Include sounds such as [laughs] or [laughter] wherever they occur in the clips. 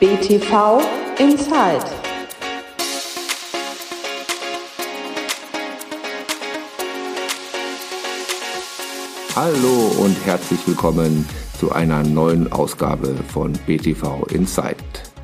BTV Inside. Hallo und herzlich willkommen zu einer neuen Ausgabe von BTV Inside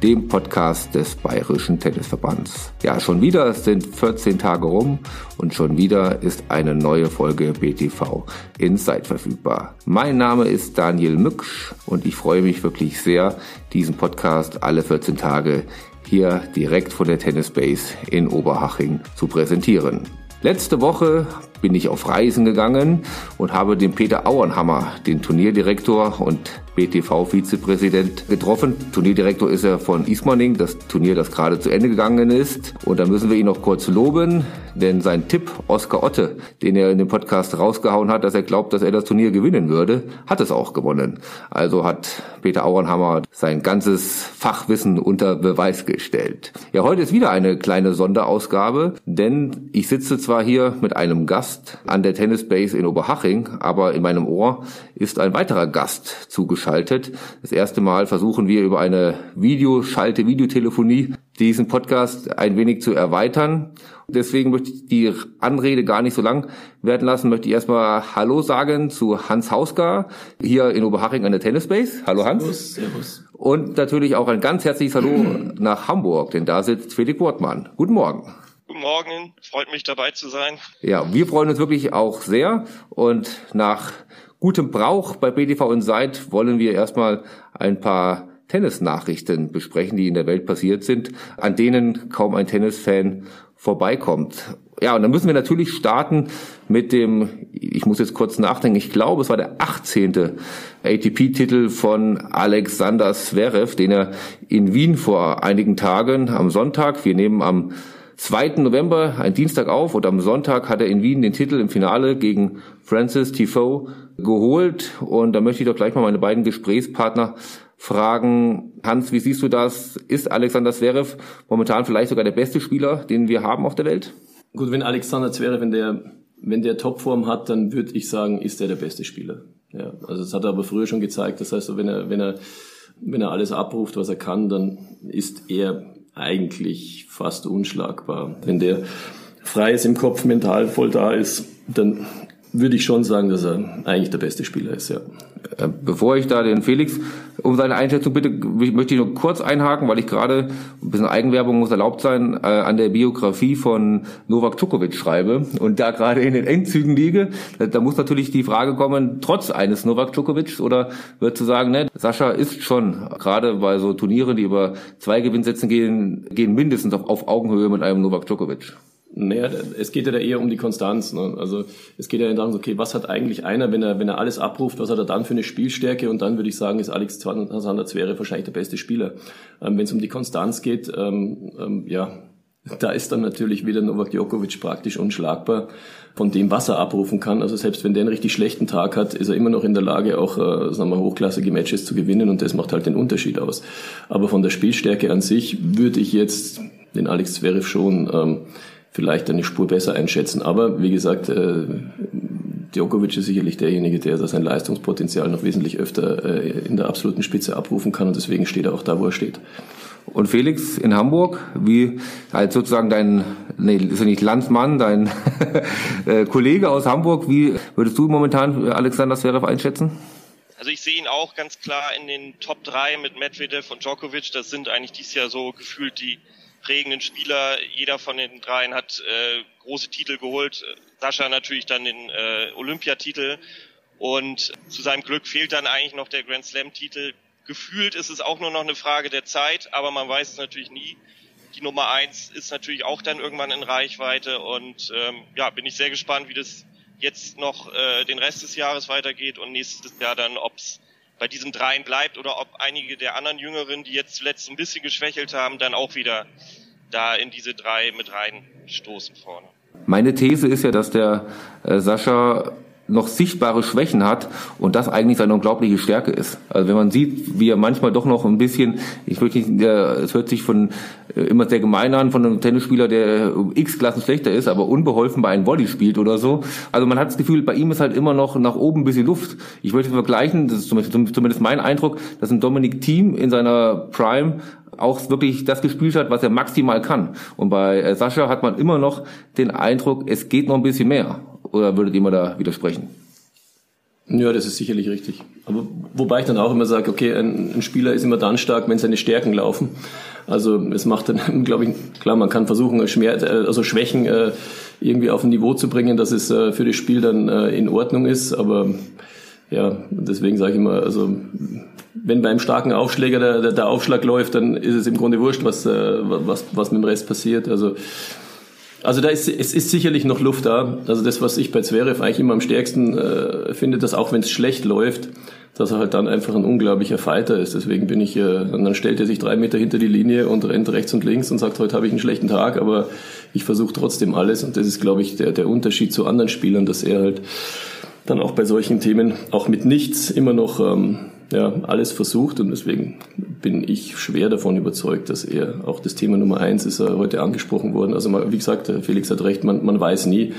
dem Podcast des Bayerischen Tennisverbands. Ja, schon wieder sind 14 Tage rum und schon wieder ist eine neue Folge BTV Inside verfügbar. Mein Name ist Daniel Mücksch und ich freue mich wirklich sehr, diesen Podcast alle 14 Tage hier direkt von der Tennis Base in Oberhaching zu präsentieren. Letzte Woche bin ich auf Reisen gegangen und habe den Peter Auernhammer, den Turnierdirektor und BTV-Vizepräsident getroffen. Turnierdirektor ist er von Ismaning, das Turnier, das gerade zu Ende gegangen ist. Und da müssen wir ihn noch kurz loben, denn sein Tipp, Oskar Otte, den er in dem Podcast rausgehauen hat, dass er glaubt, dass er das Turnier gewinnen würde, hat es auch gewonnen. Also hat Peter Auernhammer sein ganzes Fachwissen unter Beweis gestellt. Ja, heute ist wieder eine kleine Sonderausgabe, denn ich sitze zwar hier mit einem Gast an der Tennisbase in Oberhaching, aber in meinem Ohr ist ein weiterer Gast zugeschaltet geschaltet. Das erste Mal versuchen wir über eine Videoschalte, Videotelefonie diesen Podcast ein wenig zu erweitern. Deswegen möchte ich die Anrede gar nicht so lang werden lassen. Möchte ich erstmal Hallo sagen zu Hans Hausgar hier in Oberhaching an der Tennisbase. Hallo Hans. Servus, servus. Und natürlich auch ein ganz herzliches Hallo [clears throat] nach Hamburg, denn da sitzt Felix Wortmann. Guten Morgen. Guten Morgen, freut mich dabei zu sein. Ja, wir freuen uns wirklich auch sehr und nach gutem Brauch bei BTV Inside wollen wir erstmal ein paar Tennisnachrichten besprechen, die in der Welt passiert sind, an denen kaum ein Tennisfan vorbeikommt. Ja, und dann müssen wir natürlich starten mit dem, ich muss jetzt kurz nachdenken, ich glaube, es war der 18. ATP-Titel von Alexander Zverev, den er in Wien vor einigen Tagen am Sonntag, wir nehmen am 2. November, ein Dienstag auf und am Sonntag hat er in Wien den Titel im Finale gegen Francis Tifoe geholt. Und da möchte ich doch gleich mal meine beiden Gesprächspartner fragen. Hans, wie siehst du das? Ist Alexander Zverev momentan vielleicht sogar der beste Spieler, den wir haben auf der Welt? Gut, wenn Alexander Zverev, wenn der, wenn der Topform hat, dann würde ich sagen, ist er der beste Spieler. Ja, also das hat er aber früher schon gezeigt. Das heißt, wenn er, wenn er, wenn er alles abruft, was er kann, dann ist er eigentlich fast unschlagbar. Wenn der frei ist im Kopf, mental voll da ist, dann würde ich schon sagen, dass er eigentlich der beste Spieler ist, ja. Äh, bevor ich da den Felix um seine Einschätzung bitte, möchte ich nur kurz einhaken, weil ich gerade, ein bisschen Eigenwerbung muss erlaubt sein, äh, an der Biografie von Novak Djokovic schreibe und da gerade in den Endzügen liege. Da, da muss natürlich die Frage kommen, trotz eines Novak Djokovic oder wird zu sagen, ne, Sascha ist schon, gerade bei so Turnieren, die über zwei Gewinnsätzen gehen, gehen mindestens auf, auf Augenhöhe mit einem Novak Djokovic. Naja, es geht ja da eher um die Konstanz. Ne? Also es geht ja darum, okay, was hat eigentlich einer, wenn er, wenn er alles abruft, was hat er dann für eine Spielstärke? Und dann würde ich sagen, ist Alex Alexander Zverev wahrscheinlich der beste Spieler. Ähm, wenn es um die Konstanz geht, ähm, ähm, ja, da ist dann natürlich wieder Novak Djokovic praktisch unschlagbar von dem, was er abrufen kann. Also selbst wenn der einen richtig schlechten Tag hat, ist er immer noch in der Lage, auch äh, sagen wir, hochklassige Matches zu gewinnen und das macht halt den Unterschied aus. Aber von der Spielstärke an sich würde ich jetzt den Alex Zverev schon ähm, vielleicht eine Spur besser einschätzen. Aber wie gesagt, äh, Djokovic ist sicherlich derjenige, der sein Leistungspotenzial noch wesentlich öfter äh, in der absoluten Spitze abrufen kann und deswegen steht er auch da, wo er steht. Und Felix in Hamburg, wie als sozusagen dein, nee, ist ja nicht Landsmann, dein [laughs] äh, Kollege aus Hamburg, wie würdest du momentan Alexander Zverev einschätzen? Also ich sehe ihn auch ganz klar in den Top 3 mit Medvedev und Djokovic. Das sind eigentlich dieses Jahr so gefühlt die prägenden Spieler. Jeder von den dreien hat äh, große Titel geholt. Sascha natürlich dann den äh, Olympiatitel. Und zu seinem Glück fehlt dann eigentlich noch der Grand Slam-Titel. Gefühlt ist es auch nur noch eine Frage der Zeit, aber man weiß es natürlich nie. Die Nummer eins ist natürlich auch dann irgendwann in Reichweite und ähm, ja, bin ich sehr gespannt, wie das jetzt noch äh, den Rest des Jahres weitergeht und nächstes Jahr dann, ob es bei diesen dreien bleibt oder ob einige der anderen Jüngeren, die jetzt zuletzt ein bisschen geschwächelt haben, dann auch wieder da in diese drei mit reinstoßen vorne. Meine These ist ja, dass der äh, Sascha noch sichtbare Schwächen hat und das eigentlich seine unglaubliche Stärke ist. Also wenn man sieht, wie er manchmal doch noch ein bisschen, ich wirklich, es hört sich von äh, immer sehr gemein an von einem Tennisspieler, der x Klassen schlechter ist, aber unbeholfen bei einem Volley spielt oder so. Also man hat das Gefühl, bei ihm ist halt immer noch nach oben ein bisschen Luft. Ich möchte vergleichen, das ist zumindest mein Eindruck, dass ein Dominik Thiem in seiner Prime auch wirklich das gespielt hat, was er maximal kann. Und bei äh, Sascha hat man immer noch den Eindruck, es geht noch ein bisschen mehr. Oder würdet ihr mir da widersprechen? Ja, das ist sicherlich richtig. Aber wobei ich dann auch immer sage, okay, ein, ein Spieler ist immer dann stark, wenn seine Stärken laufen. Also es macht dann, [laughs] glaube ich, klar, man kann versuchen, Schmerz, äh, also Schwächen äh, irgendwie auf ein Niveau zu bringen, dass es äh, für das Spiel dann in Ordnung ist. Aber ja, deswegen sage ich immer, also wenn beim starken Aufschläger der, der, der Aufschlag läuft, dann ist es im Grunde wurscht, was, was, was mit dem Rest passiert. Also also da ist, es ist sicherlich noch Luft da. Also das, was ich bei Zverev eigentlich immer am stärksten äh, finde, dass auch wenn es schlecht läuft, dass er halt dann einfach ein unglaublicher Fighter ist. Deswegen bin ich, äh, dann stellt er sich drei Meter hinter die Linie und rennt rechts und links und sagt, heute habe ich einen schlechten Tag, aber ich versuche trotzdem alles. Und das ist, glaube ich, der, der Unterschied zu anderen Spielern, dass er halt dann auch bei solchen Themen auch mit nichts immer noch ähm, ja, alles versucht und deswegen bin ich schwer davon überzeugt, dass er auch das Thema Nummer eins ist er heute angesprochen worden. Also wie gesagt, Felix hat recht, man, man weiß nie.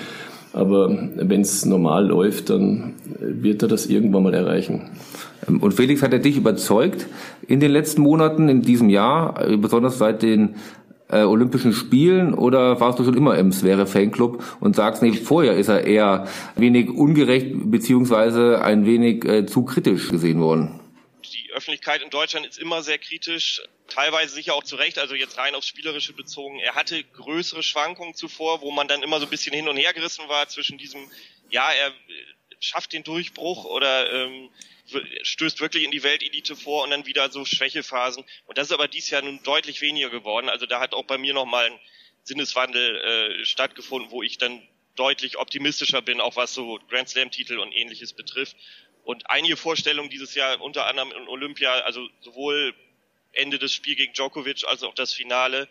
Aber wenn es normal läuft, dann wird er das irgendwann mal erreichen. Und Felix hat er dich überzeugt in den letzten Monaten, in diesem Jahr, besonders seit den äh, Olympischen Spielen oder warst du schon immer im Sphäre Fanclub und sagst, nee, vorher ist er eher wenig ungerecht beziehungsweise ein wenig äh, zu kritisch gesehen worden? Öffentlichkeit in Deutschland ist immer sehr kritisch, teilweise sicher auch zu Recht, also jetzt rein aufs Spielerische bezogen. Er hatte größere Schwankungen zuvor, wo man dann immer so ein bisschen hin und her gerissen war zwischen diesem, ja, er schafft den Durchbruch oder ähm, stößt wirklich in die Weltelite vor und dann wieder so Schwächephasen. Und das ist aber dies Jahr nun deutlich weniger geworden. Also da hat auch bei mir nochmal ein Sinneswandel äh, stattgefunden, wo ich dann deutlich optimistischer bin, auch was so Grand Slam-Titel und ähnliches betrifft. Und einige Vorstellungen dieses Jahr, unter anderem in Olympia, also sowohl Ende des Spiels gegen Djokovic als auch das Finale,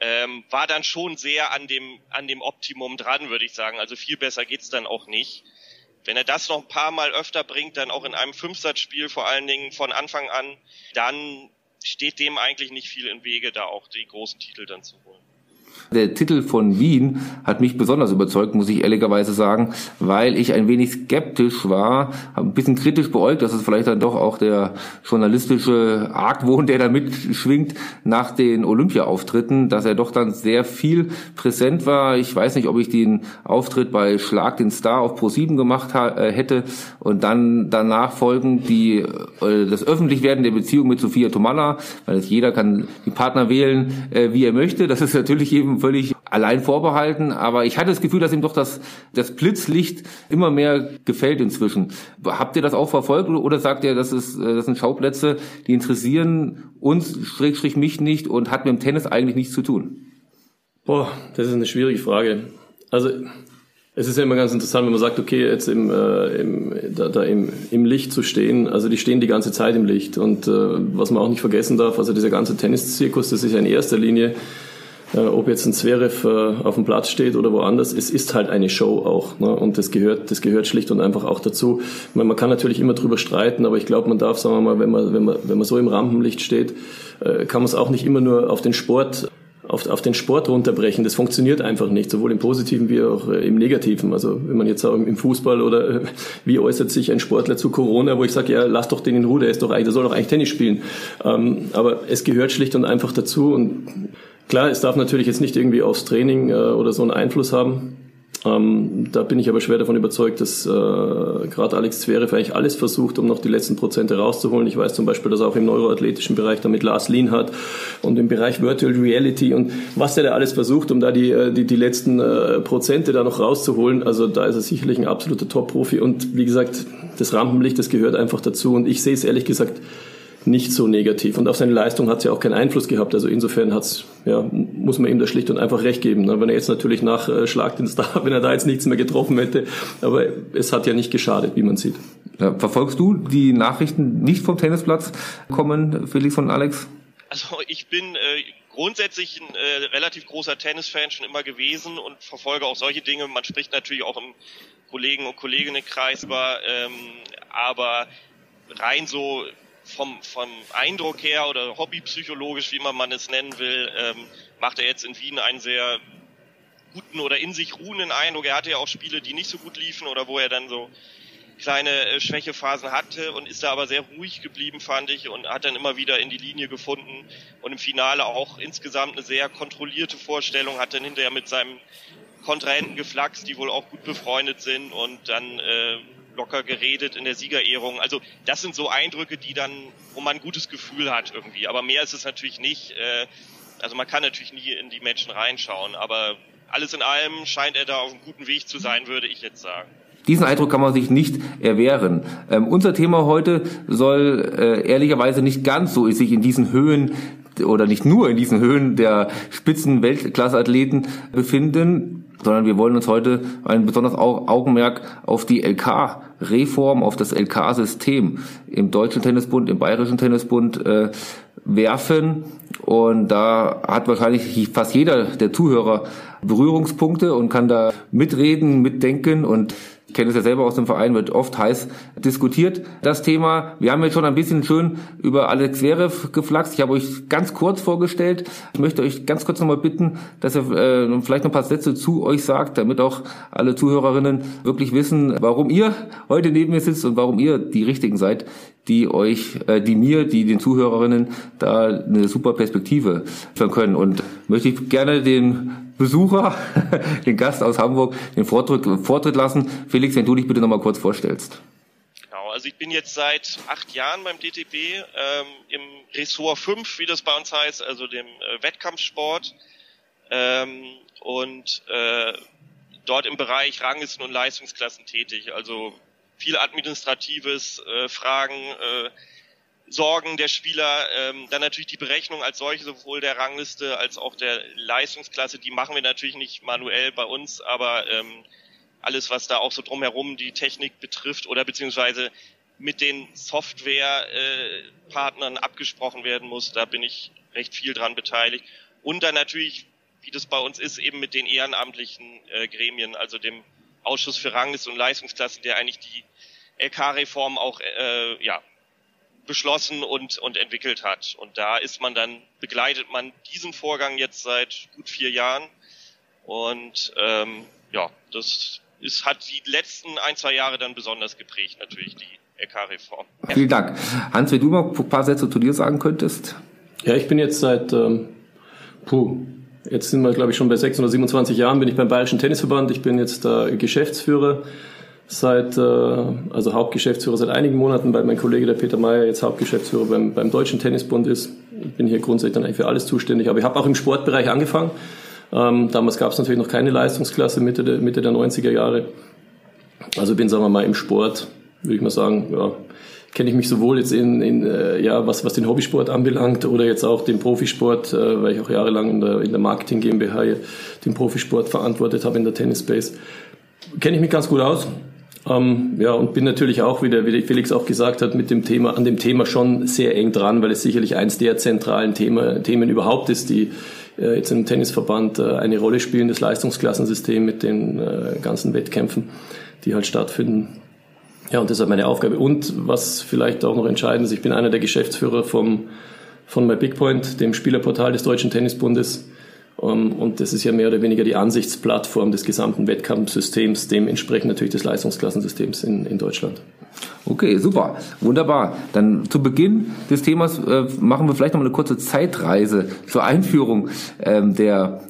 ähm, war dann schon sehr an dem, an dem Optimum dran, würde ich sagen. Also viel besser geht's dann auch nicht. Wenn er das noch ein paar Mal öfter bringt, dann auch in einem Fünfsatzspiel vor allen Dingen von Anfang an, dann steht dem eigentlich nicht viel im Wege, da auch die großen Titel dann zu holen. Der Titel von Wien hat mich besonders überzeugt, muss ich ehrlicherweise sagen, weil ich ein wenig skeptisch war, ein bisschen kritisch beäugt, dass es vielleicht dann doch auch der journalistische Argwohn, der da mitschwingt nach den Olympia-Auftritten, dass er doch dann sehr viel präsent war. Ich weiß nicht, ob ich den Auftritt bei Schlag den Star auf Pro7 gemacht äh, hätte und dann danach folgen die äh, das Öffentlichwerden der Beziehung mit Sophia Tomalla, weil jeder kann die Partner wählen, äh, wie er möchte. Das ist natürlich eben völlig allein vorbehalten, aber ich hatte das Gefühl, dass ihm doch das, das Blitzlicht immer mehr gefällt inzwischen. Habt ihr das auch verfolgt oder sagt ihr, das, ist, äh, das sind Schauplätze, die interessieren uns, Schrägstrich mich nicht und hat mit dem Tennis eigentlich nichts zu tun? Boah, das ist eine schwierige Frage. Also es ist ja immer ganz interessant, wenn man sagt, okay, jetzt im, äh, im, da, da im, im Licht zu stehen. Also die stehen die ganze Zeit im Licht. Und äh, was man auch nicht vergessen darf, also dieser ganze Tenniszirkus, das ist ja in erster Linie ob jetzt ein Zverev äh, auf dem Platz steht oder woanders, es ist halt eine Show auch. Ne? Und das gehört, das gehört schlicht und einfach auch dazu. Meine, man kann natürlich immer drüber streiten, aber ich glaube, man darf, sagen wir mal, wenn man, wenn man, wenn man so im Rampenlicht steht, äh, kann man es auch nicht immer nur auf den Sport auf, auf den Sport runterbrechen. Das funktioniert einfach nicht, sowohl im Positiven wie auch äh, im Negativen. Also wenn man jetzt sagt, im Fußball oder äh, [laughs] wie äußert sich ein Sportler zu Corona, wo ich sage, ja, lass doch den in Ruhe, der ist doch eigentlich, der soll doch eigentlich Tennis spielen. Ähm, aber es gehört schlicht und einfach dazu und Klar, es darf natürlich jetzt nicht irgendwie aufs Training äh, oder so einen Einfluss haben. Ähm, da bin ich aber schwer davon überzeugt, dass äh, gerade Alex Zverev eigentlich alles versucht, um noch die letzten Prozente rauszuholen. Ich weiß zum Beispiel, dass er auch im neuroathletischen Bereich damit Lars Lean hat und im Bereich Virtual Reality und was der da alles versucht, um da die, äh, die, die letzten äh, Prozente da noch rauszuholen. Also da ist er sicherlich ein absoluter Top-Profi und wie gesagt, das Rampenlicht, das gehört einfach dazu und ich sehe es ehrlich gesagt nicht so negativ. Und auf seine Leistung hat es ja auch keinen Einfluss gehabt. Also insofern hat's, ja, muss man ihm da schlicht und einfach recht geben. Wenn er jetzt natürlich nach äh, Schlag den Star, [laughs] wenn er da jetzt nichts mehr getroffen hätte, aber es hat ja nicht geschadet, wie man sieht. Ja, verfolgst du die Nachrichten nicht vom Tennisplatz kommen, Felix von Alex? Also ich bin äh, grundsätzlich ein äh, relativ großer Tennisfan schon immer gewesen und verfolge auch solche Dinge. Man spricht natürlich auch im Kollegen und Kolleginnenkreis war, ähm, aber rein so vom, vom Eindruck her oder hobbypsychologisch, wie man es nennen will, ähm, macht er jetzt in Wien einen sehr guten oder in sich ruhenden Eindruck. Er hatte ja auch Spiele, die nicht so gut liefen oder wo er dann so kleine äh, Schwächephasen hatte und ist da aber sehr ruhig geblieben, fand ich, und hat dann immer wieder in die Linie gefunden und im Finale auch insgesamt eine sehr kontrollierte Vorstellung, hat dann hinterher mit seinem Kontrahenten geflaxt, die wohl auch gut befreundet sind und dann äh, locker geredet in der Siegerehrung. Also das sind so Eindrücke, die dann, wo man ein gutes Gefühl hat irgendwie. Aber mehr ist es natürlich nicht. Äh, also man kann natürlich nie in die Menschen reinschauen, aber alles in allem scheint er da auf einem guten Weg zu sein, würde ich jetzt sagen. Diesen Eindruck kann man sich nicht erwehren. Ähm, unser Thema heute soll äh, ehrlicherweise nicht ganz so sich in diesen Höhen oder nicht nur in diesen Höhen der spitzen Weltklasseathleten befinden, sondern wir wollen uns heute ein besonderes Augenmerk auf die LK-Reform, auf das LK-System im Deutschen Tennisbund, im Bayerischen Tennisbund äh, werfen. Und da hat wahrscheinlich fast jeder der Zuhörer Berührungspunkte und kann da mitreden, mitdenken und kenne es ja selber aus dem Verein, wird oft heiß diskutiert, das Thema. Wir haben jetzt schon ein bisschen schön über Alex Zverev geflaxt. Ich habe euch ganz kurz vorgestellt. Ich möchte euch ganz kurz nochmal bitten, dass ihr äh, vielleicht noch ein paar Sätze zu euch sagt, damit auch alle Zuhörerinnen wirklich wissen, warum ihr heute neben mir sitzt und warum ihr die Richtigen seid, die euch, äh, die mir, die den Zuhörerinnen da eine super Perspektive führen können. Und möchte ich gerne den Besucher, [laughs] den Gast aus Hamburg, den Vortritt, Vortritt lassen. Felix, wenn du dich bitte nochmal kurz vorstellst. Genau, also ich bin jetzt seit acht Jahren beim DTB ähm, im Ressort 5, wie das bei uns heißt, also dem äh, Wettkampfsport. Ähm, und äh, dort im Bereich Ranglisten und Leistungsklassen tätig. Also viel administratives äh, Fragen, äh, Sorgen der Spieler, ähm, dann natürlich die Berechnung als solche, sowohl der Rangliste als auch der Leistungsklasse, die machen wir natürlich nicht manuell bei uns, aber ähm, alles, was da auch so drumherum die Technik betrifft oder beziehungsweise mit den Softwarepartnern äh, abgesprochen werden muss, da bin ich recht viel dran beteiligt. Und dann natürlich, wie das bei uns ist, eben mit den ehrenamtlichen äh, Gremien, also dem Ausschuss für Rangliste und Leistungsklassen, der eigentlich die LK-Reform auch äh, ja, beschlossen und, und entwickelt hat. Und da ist man dann, begleitet man diesen Vorgang jetzt seit gut vier Jahren. Und ähm, ja, das ist, hat die letzten ein, zwei Jahre dann besonders geprägt, natürlich, die LK-Reform. Vielen Dank. Hans, wenn du mal ein paar Sätze zu dir sagen könntest. Ja, ich bin jetzt seit, ähm, puh, jetzt sind wir, glaube ich, schon bei 627 Jahren, bin ich beim Bayerischen Tennisverband. Ich bin jetzt äh, Geschäftsführer seit, äh, also Hauptgeschäftsführer seit einigen Monaten, weil mein Kollege der Peter Mayer jetzt Hauptgeschäftsführer beim, beim Deutschen Tennisbund ist. Ich bin hier grundsätzlich dann eigentlich für alles zuständig, aber ich habe auch im Sportbereich angefangen. Ähm, damals gab es natürlich noch keine Leistungsklasse Mitte der, Mitte der 90er Jahre. Also bin, sagen wir mal, im Sport, würde ich mal sagen, ja, kenne ich mich sowohl jetzt in, in äh, ja, was, was den Hobbysport anbelangt oder jetzt auch den Profisport, äh, weil ich auch jahrelang in der, in der Marketing GmbH den Profisport verantwortet habe in der Tennis Space. Kenne ich mich ganz gut aus. Ähm, ja, und bin natürlich auch, wie der, wie Felix auch gesagt hat, mit dem Thema, an dem Thema schon sehr eng dran, weil es sicherlich eins der zentralen Thema, Themen überhaupt ist, die äh, jetzt im Tennisverband äh, eine Rolle spielen, das Leistungsklassensystem mit den äh, ganzen Wettkämpfen, die halt stattfinden. Ja, und das ist meine Aufgabe. Und was vielleicht auch noch entscheidend ist, ich bin einer der Geschäftsführer vom, von MyBigPoint, dem Spielerportal des Deutschen Tennisbundes. Ähm, und das ist ja mehr oder weniger die Ansichtsplattform des gesamten Wettkampfsystems, dementsprechend natürlich des Leistungsklassensystems in, in Deutschland. Okay, super, wunderbar. Dann zu Beginn des Themas äh, machen wir vielleicht noch mal eine kurze Zeitreise zur Einführung ähm, der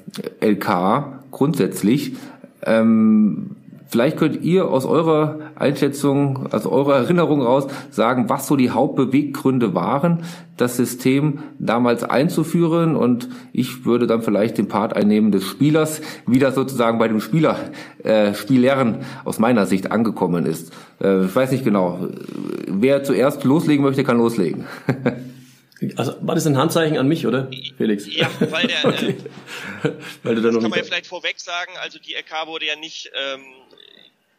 LK grundsätzlich. Ähm, Vielleicht könnt ihr aus eurer Einschätzung, aus eurer Erinnerung raus sagen, was so die Hauptbeweggründe waren, das System damals einzuführen. Und ich würde dann vielleicht den Part einnehmen des Spielers, wie das sozusagen bei dem Spieler, äh, Spielern aus meiner Sicht angekommen ist. Äh, ich weiß nicht genau. Wer zuerst loslegen möchte, kann loslegen. [laughs] Also war das ein Handzeichen an mich, oder, Felix? Ja, weil der, [laughs] okay. äh, weil du da noch kann man ja vielleicht vorweg sagen, also die LK wurde ja nicht ähm,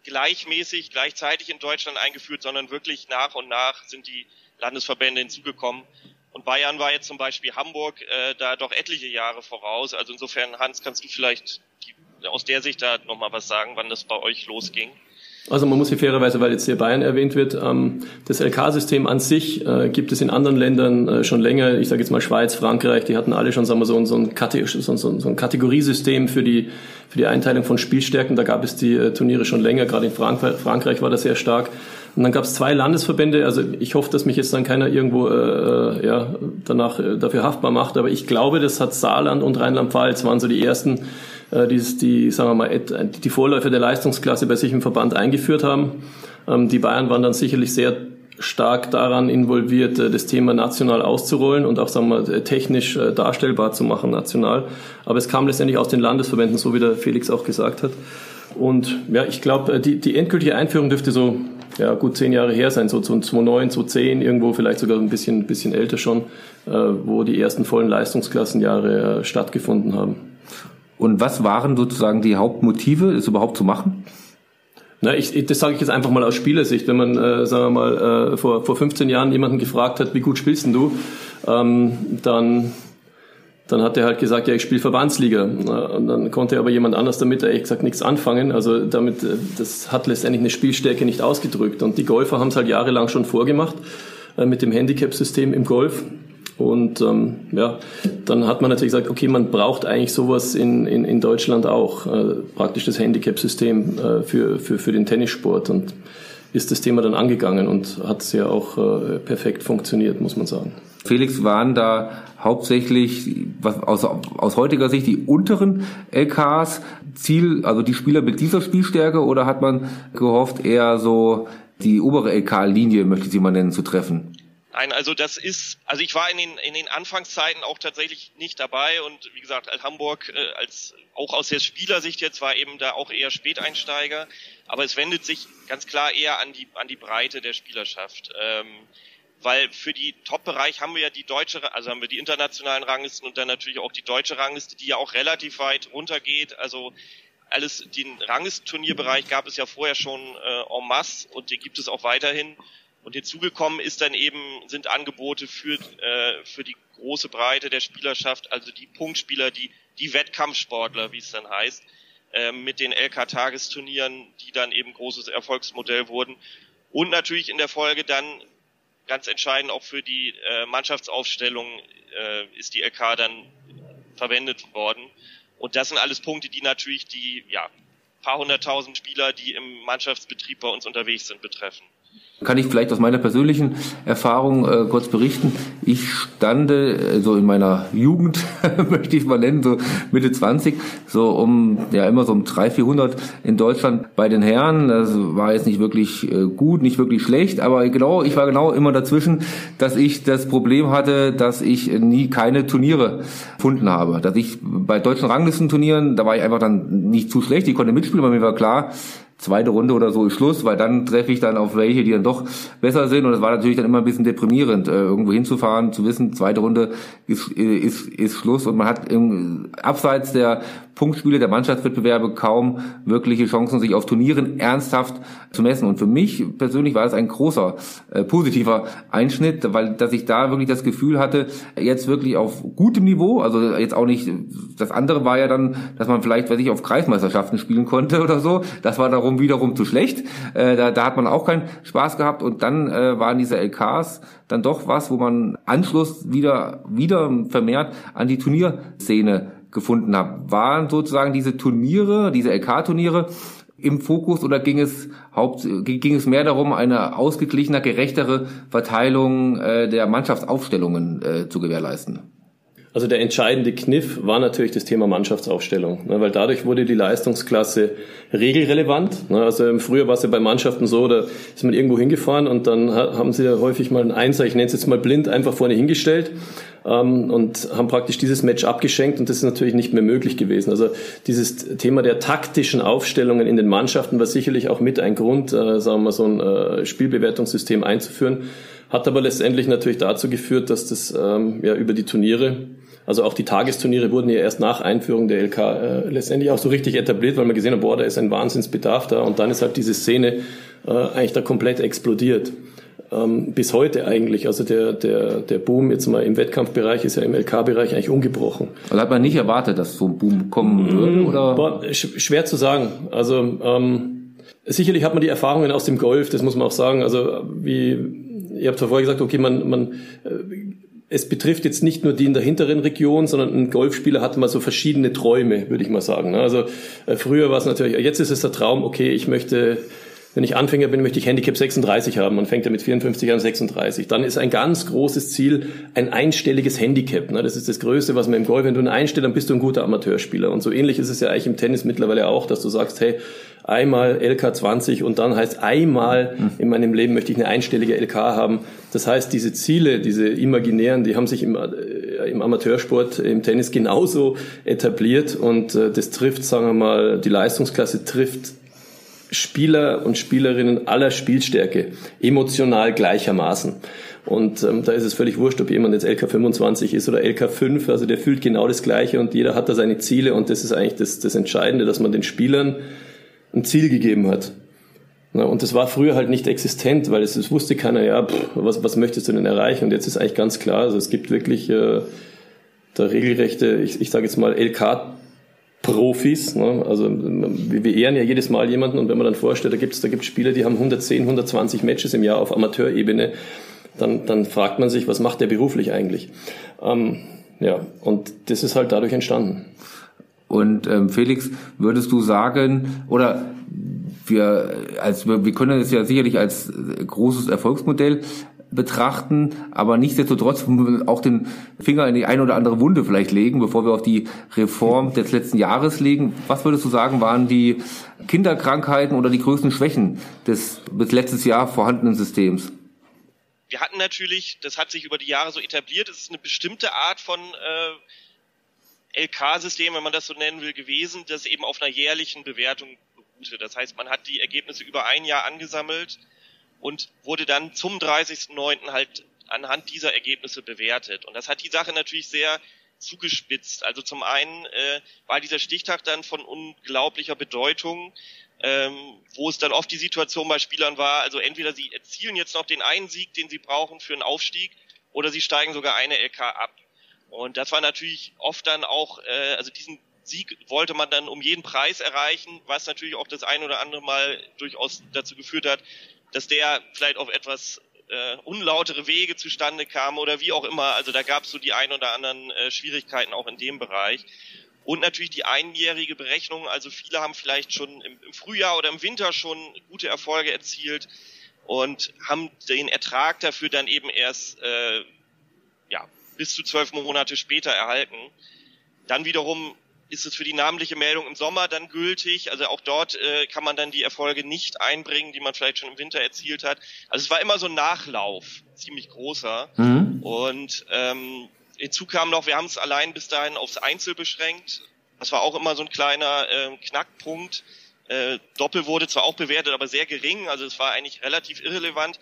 gleichmäßig, gleichzeitig in Deutschland eingeführt, sondern wirklich nach und nach sind die Landesverbände hinzugekommen. Und Bayern war jetzt zum Beispiel Hamburg äh, da doch etliche Jahre voraus. Also insofern, Hans, kannst du vielleicht aus der Sicht da nochmal was sagen, wann das bei euch losging? Also man muss hier fairerweise, weil jetzt hier Bayern erwähnt wird, ähm, das LK-System an sich äh, gibt es in anderen Ländern äh, schon länger. Ich sage jetzt mal Schweiz, Frankreich, die hatten alle schon sagen wir, so, ein, so, ein Kategoriesystem für die, für die Einteilung von Spielstärken. Da gab es die äh, Turniere schon länger, gerade in Frankreich, Frankreich war das sehr stark. Und dann gab es zwei Landesverbände. Also ich hoffe, dass mich jetzt dann keiner irgendwo äh, ja, danach äh, dafür haftbar macht. Aber ich glaube, das hat Saarland und Rheinland-Pfalz waren so die ersten die, die, sagen wir mal, die Vorläufer der Leistungsklasse bei sich im Verband eingeführt haben. Ähm, die Bayern waren dann sicherlich sehr stark daran involviert, äh, das Thema national auszurollen und auch sagen wir, äh, technisch darstellbar zu machen national. Aber es kam letztendlich aus den Landesverbänden, so wie der Felix auch gesagt hat. Und ja, ich glaube, die, die endgültige Einführung dürfte so ja, gut zehn Jahre her sein, so 2009, 2010, irgendwo vielleicht sogar ein bisschen, bisschen älter schon, wo die ersten vollen Leistungsklassenjahre stattgefunden haben. Und was waren sozusagen die Hauptmotive, es überhaupt zu machen? Na, ich, das sage ich jetzt einfach mal aus Spielersicht. Wenn man, äh, sagen wir mal, äh, vor, vor 15 Jahren jemanden gefragt hat, wie gut spielst denn du, ähm, dann, dann hat er halt gesagt, ja, ich spiele Verbandsliga. Und dann konnte aber jemand anders damit ehrlich gesagt nichts anfangen. Also damit, äh, das hat letztendlich eine Spielstärke nicht ausgedrückt. Und die Golfer haben es halt jahrelang schon vorgemacht äh, mit dem Handicap-System im Golf. Und ähm, ja, dann hat man natürlich gesagt, okay, man braucht eigentlich sowas in, in, in Deutschland auch, äh, praktisch das Handicap-System äh, für, für, für den Tennissport und ist das Thema dann angegangen und hat sehr auch äh, perfekt funktioniert, muss man sagen. Felix, waren da hauptsächlich was, aus, aus heutiger Sicht die unteren LKs Ziel, also die Spieler mit dieser Spielstärke oder hat man gehofft, eher so die obere LK-Linie, möchte ich sie mal nennen, zu treffen? Nein, also das ist, also ich war in den, in den Anfangszeiten auch tatsächlich nicht dabei und wie gesagt, Hamburg, äh, als auch aus der Spielersicht jetzt war eben da auch eher Späteinsteiger, aber es wendet sich ganz klar eher an die, an die Breite der Spielerschaft. Ähm, weil für die Top-Bereich haben wir ja die deutsche, also haben wir die internationalen Ranglisten und dann natürlich auch die deutsche Rangliste, die ja auch relativ weit runtergeht. Also alles, den Ranglistenturnierbereich gab es ja vorher schon äh, en masse und den gibt es auch weiterhin. Und hinzugekommen ist dann eben, sind Angebote für, äh, für die große Breite der Spielerschaft, also die Punktspieler, die, die Wettkampfsportler, wie es dann heißt, äh, mit den LK-Tagesturnieren, die dann eben großes Erfolgsmodell wurden. Und natürlich in der Folge dann ganz entscheidend auch für die äh, Mannschaftsaufstellung äh, ist die LK dann verwendet worden. Und das sind alles Punkte, die natürlich die ja, paar hunderttausend Spieler, die im Mannschaftsbetrieb bei uns unterwegs sind, betreffen. Kann ich vielleicht aus meiner persönlichen Erfahrung äh, kurz berichten. Ich stande äh, so in meiner Jugend, [laughs] möchte ich mal nennen, so Mitte 20, so um, ja immer so um 300, 400 in Deutschland bei den Herren. Das war jetzt nicht wirklich äh, gut, nicht wirklich schlecht, aber genau, ich war genau immer dazwischen, dass ich das Problem hatte, dass ich nie keine Turniere gefunden habe. Dass ich bei deutschen Ranglistenturnieren, da war ich einfach dann nicht zu schlecht, ich konnte mitspielen, aber mir war klar, zweite Runde oder so ist Schluss, weil dann treffe ich dann auf welche, die dann doch besser sind. Und es war natürlich dann immer ein bisschen deprimierend, äh, irgendwo hinzufahren, zu wissen, zweite Runde ist, ist, ist Schluss und man hat im, abseits der Punktspiele der Mannschaftswettbewerbe kaum wirkliche Chancen, sich auf Turnieren ernsthaft zu messen. Und für mich persönlich war es ein großer äh, positiver Einschnitt, weil dass ich da wirklich das Gefühl hatte, jetzt wirklich auf gutem Niveau, also jetzt auch nicht, das andere war ja dann, dass man vielleicht, weiß ich, auf Kreismeisterschaften spielen konnte oder so. Das war darum wiederum zu schlecht. Äh, da, da hat man auch keinen Spaß gehabt. Und dann äh, waren diese LKs dann doch was, wo man Anschluss wieder, wieder vermehrt an die Turnierszene gefunden habe. Waren sozusagen diese Turniere, diese LK-Turniere im Fokus oder ging es haupt, ging es mehr darum, eine ausgeglichener, gerechtere Verteilung äh, der Mannschaftsaufstellungen äh, zu gewährleisten? Also der entscheidende Kniff war natürlich das Thema Mannschaftsaufstellung, ne, weil dadurch wurde die Leistungsklasse regelrelevant. Ne, also früher war es ja bei Mannschaften so, da ist man irgendwo hingefahren und dann haben sie ja häufig mal einen Einser, ich nenne es jetzt mal blind, einfach vorne hingestellt ähm, und haben praktisch dieses Match abgeschenkt und das ist natürlich nicht mehr möglich gewesen. Also dieses Thema der taktischen Aufstellungen in den Mannschaften war sicherlich auch mit ein Grund, äh, sagen wir mal, so ein äh, Spielbewertungssystem einzuführen. Hat aber letztendlich natürlich dazu geführt, dass das ähm, ja über die Turniere also auch die Tagesturniere wurden ja erst nach Einführung der LK äh, letztendlich auch so richtig etabliert, weil man gesehen hat, boah, da ist ein Wahnsinnsbedarf da und dann ist halt diese Szene äh, eigentlich da komplett explodiert. Ähm, bis heute eigentlich. Also der, der, der Boom jetzt mal im Wettkampfbereich ist ja im LK-Bereich eigentlich ungebrochen. Also hat man nicht erwartet, dass so ein Boom kommen würde? Oder? Boah, schwer zu sagen. Also ähm, Sicherlich hat man die Erfahrungen aus dem Golf, das muss man auch sagen. Also wie ihr habt vorher gesagt, okay, man, man äh, es betrifft jetzt nicht nur die in der hinteren Region, sondern ein Golfspieler hat mal so verschiedene Träume, würde ich mal sagen. Ne? Also äh, früher war es natürlich, jetzt ist es der Traum, okay, ich möchte wenn ich Anfänger bin, möchte ich Handicap 36 haben. Man fängt ja mit 54 an 36. Dann ist ein ganz großes Ziel ein einstelliges Handicap. Ne? Das ist das Größte, was man im Golf, wenn du ein einstellst, dann bist du ein guter Amateurspieler. Und so ähnlich ist es ja eigentlich im Tennis mittlerweile auch, dass du sagst, hey, einmal LK20 und dann heißt einmal in meinem Leben möchte ich eine einstellige LK haben. Das heißt, diese Ziele, diese imaginären, die haben sich im, äh, im Amateursport, im Tennis genauso etabliert und äh, das trifft, sagen wir mal, die Leistungsklasse trifft Spieler und Spielerinnen aller Spielstärke, emotional gleichermaßen. Und ähm, da ist es völlig wurscht, ob jemand jetzt LK25 ist oder LK5, also der fühlt genau das Gleiche und jeder hat da seine Ziele und das ist eigentlich das, das Entscheidende, dass man den Spielern ein Ziel gegeben hat. Na, und das war früher halt nicht existent, weil es, es wusste keiner, ja, pff, was, was möchtest du denn erreichen? Und jetzt ist eigentlich ganz klar, also es gibt wirklich äh, da regelrechte, ich, ich sage jetzt mal LK Profis. Ne? Also wir, ehren ja jedes Mal jemanden und wenn man dann vorstellt, da gibt es da gibt's Spieler, die haben 110, 120 Matches im Jahr auf Amateurebene, dann, dann fragt man sich, was macht der beruflich eigentlich? Ähm, ja, und das ist halt dadurch entstanden. Und ähm, Felix, würdest du sagen, oder wir, als, wir können es ja sicherlich als großes Erfolgsmodell betrachten, aber nichtsdestotrotz auch den Finger in die eine oder andere Wunde vielleicht legen, bevor wir auf die Reform des letzten Jahres legen. Was würdest du sagen, waren die Kinderkrankheiten oder die größten Schwächen des bis letztes Jahr vorhandenen Systems? Wir hatten natürlich, das hat sich über die Jahre so etabliert, es ist eine bestimmte Art von äh, LK-System, wenn man das so nennen will, gewesen, das eben auf einer jährlichen Bewertung beruhte. Das heißt, man hat die Ergebnisse über ein Jahr angesammelt und wurde dann zum 30.09. halt anhand dieser Ergebnisse bewertet. Und das hat die Sache natürlich sehr zugespitzt. Also zum einen äh, war dieser Stichtag dann von unglaublicher Bedeutung, ähm, wo es dann oft die Situation bei Spielern war, also entweder sie erzielen jetzt noch den einen Sieg, den sie brauchen für einen Aufstieg, oder sie steigen sogar eine LK ab. Und das war natürlich oft dann auch, äh, also diesen Sieg wollte man dann um jeden Preis erreichen, was natürlich auch das ein oder andere Mal durchaus dazu geführt hat, dass der vielleicht auf etwas äh, unlautere Wege zustande kam oder wie auch immer. Also da gab es so die ein oder anderen äh, Schwierigkeiten auch in dem Bereich. Und natürlich die einjährige Berechnung. Also viele haben vielleicht schon im, im Frühjahr oder im Winter schon gute Erfolge erzielt und haben den Ertrag dafür dann eben erst äh, ja, bis zu zwölf Monate später erhalten. Dann wiederum ist es für die namentliche Meldung im Sommer dann gültig. Also auch dort äh, kann man dann die Erfolge nicht einbringen, die man vielleicht schon im Winter erzielt hat. Also es war immer so ein Nachlauf, ziemlich großer. Mhm. Und ähm, hinzu kam noch, wir haben es allein bis dahin aufs Einzel beschränkt. Das war auch immer so ein kleiner äh, Knackpunkt. Äh, Doppel wurde zwar auch bewertet, aber sehr gering. Also es war eigentlich relativ irrelevant.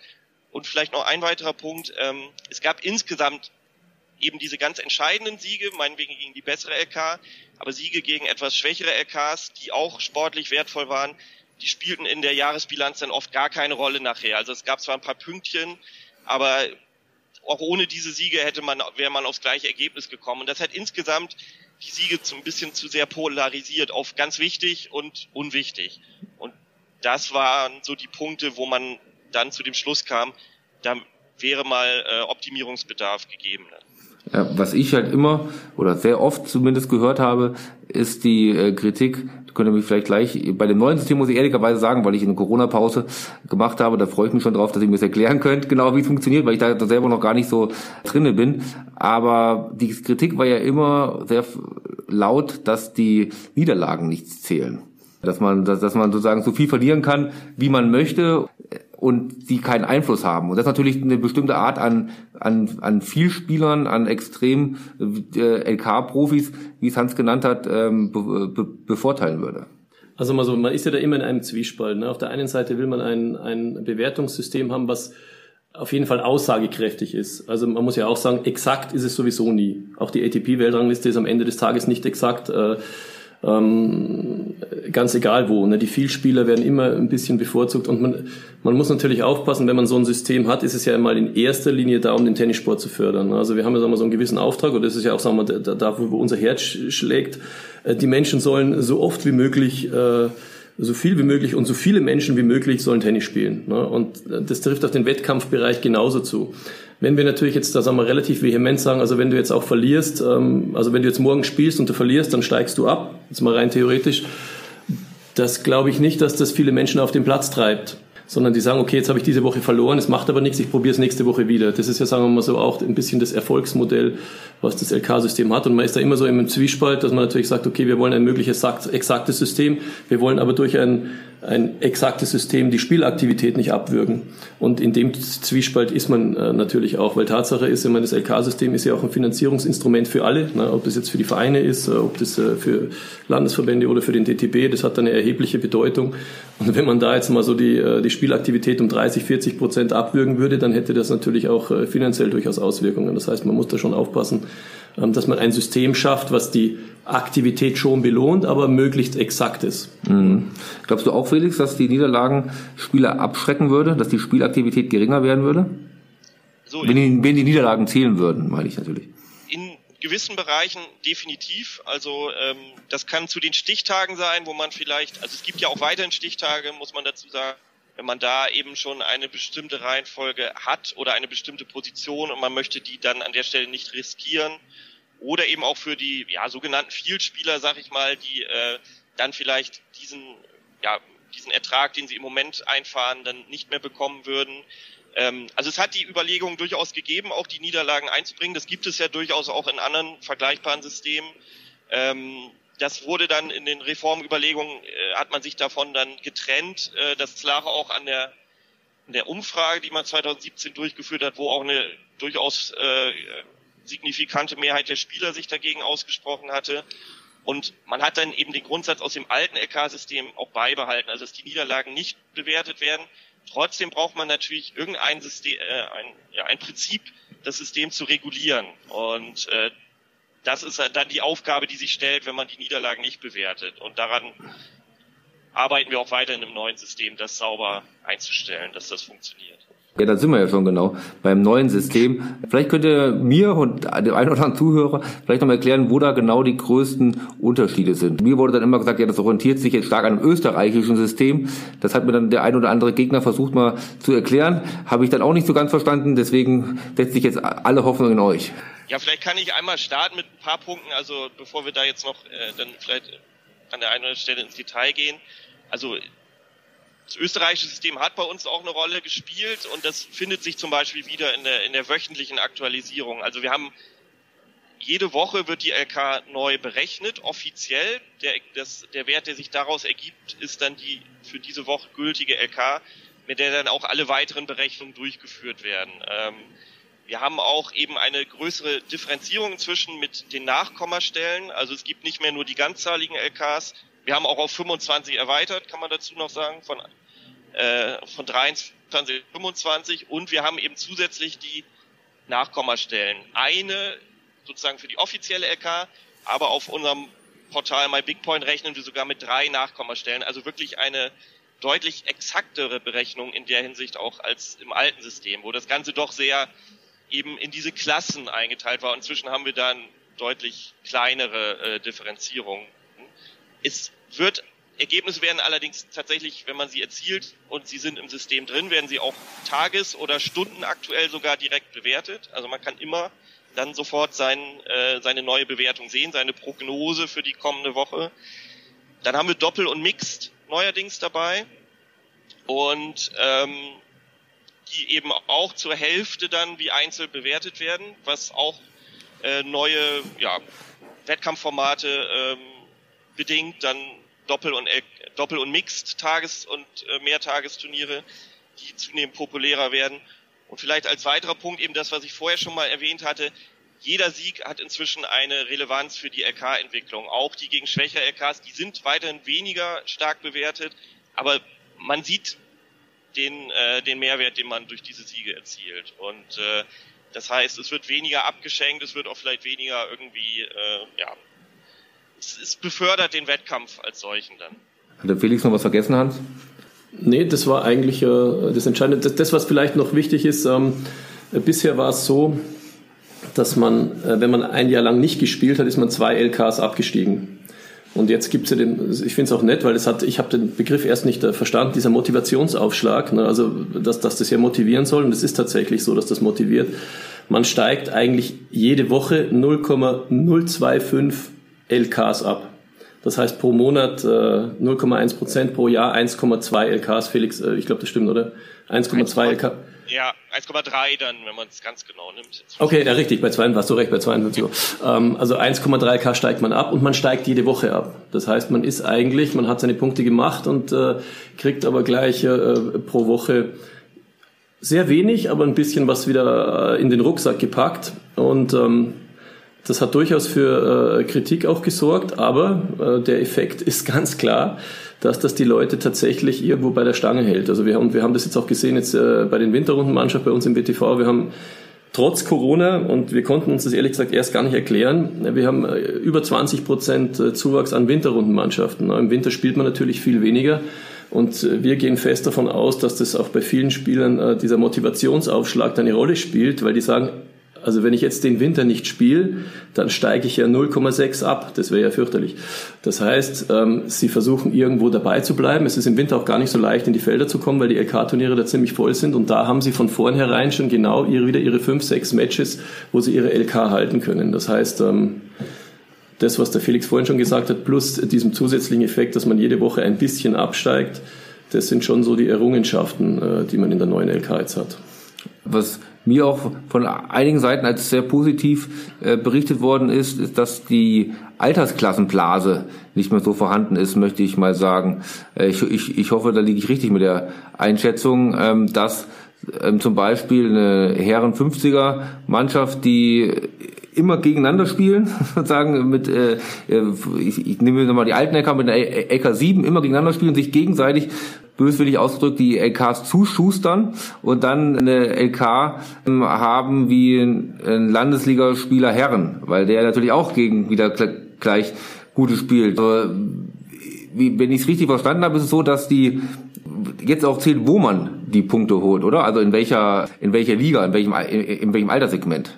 Und vielleicht noch ein weiterer Punkt. Ähm, es gab insgesamt eben diese ganz entscheidenden Siege, meinetwegen gegen die bessere LK, aber Siege gegen etwas schwächere LKs, die auch sportlich wertvoll waren, die spielten in der Jahresbilanz dann oft gar keine Rolle nachher. Also es gab zwar ein paar Pünktchen, aber auch ohne diese Siege hätte man, wäre man aufs gleiche Ergebnis gekommen. Und das hat insgesamt die Siege so ein bisschen zu sehr polarisiert auf ganz wichtig und unwichtig. Und das waren so die Punkte, wo man dann zu dem Schluss kam, da wäre mal äh, Optimierungsbedarf gegeben. Ja, was ich halt immer oder sehr oft zumindest gehört habe, ist die äh, Kritik, könnt ihr mich vielleicht gleich, bei dem neuen System muss ich ehrlicherweise sagen, weil ich eine Corona-Pause gemacht habe, da freue ich mich schon drauf, dass ihr mir das erklären könnt, [laughs] genau wie es funktioniert, weil ich da selber noch gar nicht so drinne bin. Aber die Kritik war ja immer sehr laut, dass die Niederlagen nichts zählen. Dass man, dass, dass man sozusagen so viel verlieren kann, wie man möchte und die keinen Einfluss haben. Und das ist natürlich eine bestimmte Art an, an, an Vielspielern, an extrem äh, LK-Profis, wie es Hans genannt hat, ähm, be, be, bevorteilen würde. Also mal so, man ist ja da immer in einem Zwiespalt. Ne? Auf der einen Seite will man ein, ein Bewertungssystem haben, was auf jeden Fall aussagekräftig ist. Also man muss ja auch sagen, exakt ist es sowieso nie. Auch die ATP-Weltrangliste ist am Ende des Tages nicht exakt. Äh, ähm, ganz egal wo. Ne? Die Vielspieler werden immer ein bisschen bevorzugt und man, man muss natürlich aufpassen, wenn man so ein System hat, ist es ja mal in erster Linie da, um den Tennissport zu fördern. Also wir haben ja sagen wir, so einen gewissen Auftrag und das ist ja auch sagen wir, da, da wo unser Herz schlägt. Äh, die Menschen sollen so oft wie möglich äh, so viel wie möglich und so viele Menschen wie möglich sollen Tennis spielen. Ne? Und das trifft auf den Wettkampfbereich genauso zu. Wenn wir natürlich jetzt, da sagen wir relativ vehement sagen, also wenn du jetzt auch verlierst, ähm, also wenn du jetzt morgen spielst und du verlierst, dann steigst du ab, jetzt mal rein theoretisch. Das glaube ich nicht, dass das viele Menschen auf den Platz treibt sondern die sagen, okay, jetzt habe ich diese Woche verloren, es macht aber nichts, ich probiere es nächste Woche wieder. Das ist ja, sagen wir mal so, auch ein bisschen das Erfolgsmodell, was das LK-System hat. Und man ist da immer so im Zwiespalt, dass man natürlich sagt, okay, wir wollen ein mögliches exaktes System, wir wollen aber durch ein ein exaktes System die Spielaktivität nicht abwürgen. Und in dem Zwiespalt ist man äh, natürlich auch, weil Tatsache ist, ich meine, das LK-System ist ja auch ein Finanzierungsinstrument für alle, ne, ob das jetzt für die Vereine ist, äh, ob das äh, für Landesverbände oder für den DTB, das hat eine erhebliche Bedeutung. Und wenn man da jetzt mal so die, äh, die Spielaktivität um 30, 40 Prozent abwürgen würde, dann hätte das natürlich auch äh, finanziell durchaus Auswirkungen. Das heißt, man muss da schon aufpassen, ähm, dass man ein System schafft, was die Aktivität schon belohnt, aber möglichst exakt ist. Mhm. Glaubst du auch, Felix, dass die Niederlagen Spieler abschrecken würde, dass die Spielaktivität geringer werden würde? So, wenn, die, wenn die Niederlagen zählen würden, meine ich natürlich. In gewissen Bereichen definitiv. Also ähm, das kann zu den Stichtagen sein, wo man vielleicht, also es gibt ja auch weiterhin Stichtage, muss man dazu sagen, wenn man da eben schon eine bestimmte Reihenfolge hat oder eine bestimmte Position und man möchte die dann an der Stelle nicht riskieren oder eben auch für die ja, sogenannten Vielspieler, sag ich mal, die äh, dann vielleicht diesen, ja, diesen Ertrag, den sie im Moment einfahren, dann nicht mehr bekommen würden. Ähm, also es hat die Überlegung durchaus gegeben, auch die Niederlagen einzubringen. Das gibt es ja durchaus auch in anderen vergleichbaren Systemen. Ähm, das wurde dann in den Reformüberlegungen, äh, hat man sich davon dann getrennt. Äh, das lag auch an der, an der Umfrage, die man 2017 durchgeführt hat, wo auch eine durchaus äh, signifikante Mehrheit der Spieler sich dagegen ausgesprochen hatte. Und man hat dann eben den Grundsatz aus dem alten LK-System auch beibehalten, also dass die Niederlagen nicht bewertet werden. Trotzdem braucht man natürlich irgendein System, äh, ein, ja, ein Prinzip, das System zu regulieren. Und äh, das ist dann die Aufgabe, die sich stellt, wenn man die Niederlagen nicht bewertet. Und daran arbeiten wir auch weiter in einem neuen System, das sauber einzustellen, dass das funktioniert. Ja, da sind wir ja schon genau beim neuen System. Vielleicht könnt ihr mir und dem einen oder anderen Zuhörer vielleicht noch mal erklären, wo da genau die größten Unterschiede sind. Mir wurde dann immer gesagt, ja, das orientiert sich jetzt stark an dem österreichischen System. Das hat mir dann der ein oder andere Gegner versucht mal zu erklären. Habe ich dann auch nicht so ganz verstanden. Deswegen setze ich jetzt alle Hoffnung in euch. Ja, vielleicht kann ich einmal starten mit ein paar Punkten, also bevor wir da jetzt noch äh, dann vielleicht an der einen oder anderen Stelle ins Detail gehen. Also das österreichische System hat bei uns auch eine Rolle gespielt und das findet sich zum Beispiel wieder in der, in der wöchentlichen Aktualisierung. Also wir haben jede Woche wird die LK neu berechnet, offiziell. Der, das, der Wert, der sich daraus ergibt, ist dann die für diese Woche gültige LK, mit der dann auch alle weiteren Berechnungen durchgeführt werden. Ähm, wir haben auch eben eine größere Differenzierung inzwischen mit den Nachkommastellen. Also es gibt nicht mehr nur die ganzzahligen LKs. Wir haben auch auf 25 erweitert, kann man dazu noch sagen, von, äh, von 23 25. Und wir haben eben zusätzlich die Nachkommastellen. Eine sozusagen für die offizielle LK, aber auf unserem Portal MyBigPoint rechnen wir sogar mit drei Nachkommastellen. Also wirklich eine deutlich exaktere Berechnung in der Hinsicht auch als im alten System, wo das Ganze doch sehr eben in diese Klassen eingeteilt war. Inzwischen haben wir dann deutlich kleinere äh, Differenzierungen. Es wird Ergebnisse werden allerdings tatsächlich, wenn man sie erzielt und sie sind im System drin, werden sie auch tages- oder stundenaktuell sogar direkt bewertet. Also man kann immer dann sofort sein, äh, seine neue Bewertung sehen, seine Prognose für die kommende Woche. Dann haben wir Doppel und Mixed neuerdings dabei. Und ähm, die eben auch zur Hälfte dann wie Einzel bewertet werden, was auch äh, neue ja, Wettkampfformate ähm, bedingt, dann Doppel- und, Doppel- und Mixed-Tages- und äh, Mehrtagesturniere, die zunehmend populärer werden. Und vielleicht als weiterer Punkt eben das, was ich vorher schon mal erwähnt hatte, jeder Sieg hat inzwischen eine Relevanz für die LK-Entwicklung. Auch die gegen schwächere LKs, die sind weiterhin weniger stark bewertet, aber man sieht den, äh, den Mehrwert, den man durch diese Siege erzielt. Und äh, das heißt, es wird weniger abgeschenkt, es wird auch vielleicht weniger irgendwie, äh, ja, es, es befördert den Wettkampf als solchen dann. Hat der Felix noch was vergessen, Hans? Nee, das war eigentlich äh, das Entscheidende. Das, das, was vielleicht noch wichtig ist, ähm, bisher war es so, dass man, äh, wenn man ein Jahr lang nicht gespielt hat, ist man zwei LKs abgestiegen. Und jetzt gibt's ja den, ich finde es auch nett, weil es hat, ich habe den Begriff erst nicht äh, verstanden, dieser Motivationsaufschlag, ne, also dass, dass das ja motivieren soll und es ist tatsächlich so, dass das motiviert. Man steigt eigentlich jede Woche 0,025 LKs ab. Das heißt pro Monat äh, 0,1 Prozent, pro Jahr 1,2 LKs. Felix, äh, ich glaube, das stimmt, oder? 1,2 LK. Ja, 1,3 dann, wenn man es ganz genau nimmt. Okay, ja, richtig, bei 2 warst du recht, bei 52. Ähm, also 1,3 K steigt man ab und man steigt jede Woche ab. Das heißt, man ist eigentlich, man hat seine Punkte gemacht und äh, kriegt aber gleich äh, pro Woche sehr wenig, aber ein bisschen was wieder äh, in den Rucksack gepackt. Und ähm, das hat durchaus für äh, Kritik auch gesorgt, aber äh, der Effekt ist ganz klar, dass das die Leute tatsächlich irgendwo bei der Stange hält. Also wir haben, wir haben das jetzt auch gesehen jetzt äh, bei den Winterrundenmannschaften bei uns im BTV. Wir haben trotz Corona, und wir konnten uns das ehrlich gesagt erst gar nicht erklären, wir haben äh, über 20 Prozent äh, Zuwachs an Winterrundenmannschaften. Im Winter spielt man natürlich viel weniger. Und äh, wir gehen fest davon aus, dass das auch bei vielen Spielern dieser Motivationsaufschlag eine Rolle spielt, weil die sagen, also wenn ich jetzt den Winter nicht spiele, dann steige ich ja 0,6 ab. Das wäre ja fürchterlich. Das heißt, ähm, sie versuchen irgendwo dabei zu bleiben. Es ist im Winter auch gar nicht so leicht, in die Felder zu kommen, weil die LK-Turniere da ziemlich voll sind. Und da haben sie von vornherein schon genau ihre, wieder ihre 5, 6 Matches, wo sie ihre LK halten können. Das heißt, ähm, das, was der Felix vorhin schon gesagt hat, plus diesem zusätzlichen Effekt, dass man jede Woche ein bisschen absteigt, das sind schon so die Errungenschaften, äh, die man in der neuen LK jetzt hat. Was mir auch von einigen Seiten als sehr positiv äh, berichtet worden ist, ist, dass die Altersklassenblase nicht mehr so vorhanden ist, möchte ich mal sagen. Äh, ich, ich, ich hoffe, da liege ich richtig mit der Einschätzung, ähm, dass ähm, zum Beispiel eine Herren 50er Mannschaft, die immer gegeneinander spielen, [laughs] sozusagen mit, äh, ich, ich nehme nochmal die alten LK mit der LK 7 immer gegeneinander spielen, sich gegenseitig böswillig ausgedrückt die LKs zuschustern und dann eine LK ähm, haben wie ein Landesligaspieler Herren, weil der natürlich auch gegen wieder gleich gute spielt. Wie, wenn ich es richtig verstanden habe, ist es so, dass die jetzt auch zählt, wo man die Punkte holt, oder? Also in welcher in welcher Liga, in welchem in, in welchem Alterssegment?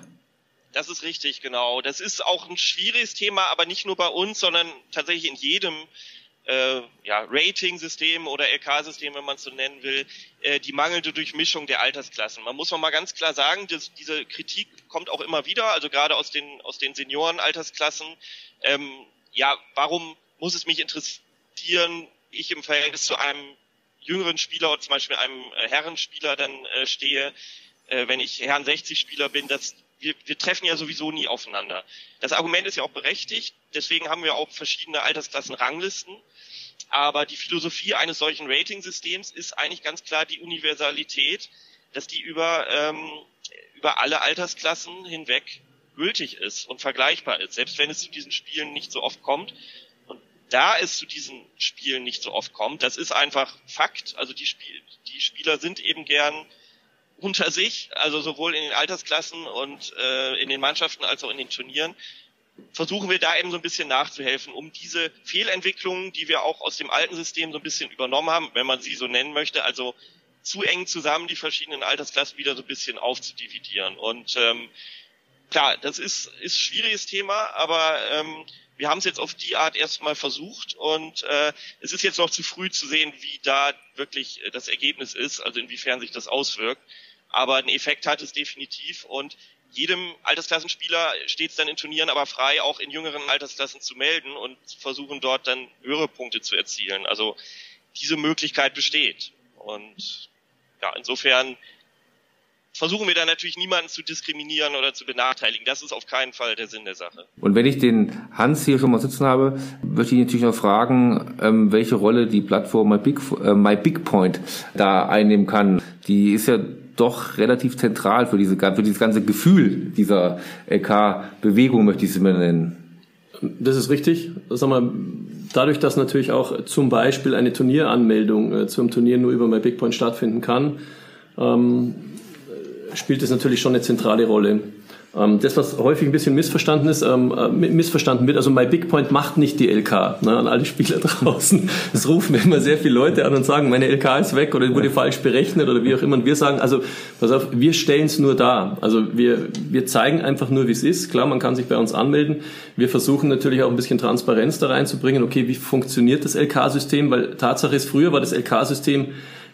Das ist richtig, genau. Das ist auch ein schwieriges Thema, aber nicht nur bei uns, sondern tatsächlich in jedem äh, ja, Rating-System oder LK-System, wenn man es so nennen will, äh, die mangelnde Durchmischung der Altersklassen. Man muss noch mal ganz klar sagen, dass diese Kritik kommt auch immer wieder, also gerade aus den aus den Senioren-Altersklassen. Ähm, ja, warum muss es mich interessieren, ich im Verhältnis zu einem jüngeren Spieler oder zum Beispiel einem äh, Herrenspieler dann äh, stehe, äh, wenn ich Herren 60 Spieler bin, das wir, wir treffen ja sowieso nie aufeinander. Das Argument ist ja auch berechtigt, deswegen haben wir auch verschiedene Altersklassen-Ranglisten. Aber die Philosophie eines solchen Rating-Systems ist eigentlich ganz klar die Universalität, dass die über, ähm, über alle Altersklassen hinweg gültig ist und vergleichbar ist, selbst wenn es zu diesen Spielen nicht so oft kommt. Und da es zu diesen Spielen nicht so oft kommt, das ist einfach Fakt. Also die, Spiel die Spieler sind eben gern unter sich, also sowohl in den Altersklassen und äh, in den Mannschaften als auch in den Turnieren, versuchen wir da eben so ein bisschen nachzuhelfen, um diese Fehlentwicklungen, die wir auch aus dem alten System so ein bisschen übernommen haben, wenn man sie so nennen möchte, also zu eng zusammen die verschiedenen Altersklassen wieder so ein bisschen aufzudividieren. Und ähm, klar, das ist ist schwieriges Thema, aber ähm, wir haben es jetzt auf die Art erstmal versucht und äh, es ist jetzt noch zu früh zu sehen, wie da wirklich äh, das Ergebnis ist, also inwiefern sich das auswirkt. Aber einen Effekt hat es definitiv und jedem Altersklassenspieler steht es dann in Turnieren aber frei, auch in jüngeren Altersklassen zu melden und versuchen dort dann höhere Punkte zu erzielen. Also diese Möglichkeit besteht. Und ja, insofern versuchen wir da natürlich niemanden zu diskriminieren oder zu benachteiligen. Das ist auf keinen Fall der Sinn der Sache. Und wenn ich den Hans hier schon mal sitzen habe, möchte ich natürlich noch fragen, ähm, welche Rolle die Plattform My Big, äh, My Big Point da einnehmen kann. Die ist ja doch relativ zentral für, diese, für dieses ganze Gefühl dieser LK-Bewegung, möchte ich es mal nennen. Das ist richtig. Sag mal, dadurch, dass natürlich auch zum Beispiel eine Turnieranmeldung äh, zum Turnier nur über My Big Point stattfinden kann, ähm, spielt es natürlich schon eine zentrale Rolle. Ähm, das, was häufig ein bisschen missverstanden ist, ähm, äh, missverstanden wird, also My Big Point macht nicht die LK. Ne, an alle Spieler [laughs] draußen. Es rufen immer sehr viele Leute an und sagen, meine LK ist weg oder wurde falsch berechnet oder wie auch immer. Und wir sagen, also pass auf, wir stellen es nur dar. Also wir, wir zeigen einfach nur, wie es ist. Klar, man kann sich bei uns anmelden. Wir versuchen natürlich auch ein bisschen Transparenz da reinzubringen. Okay, wie funktioniert das LK-System? Weil Tatsache ist, früher war das LK-System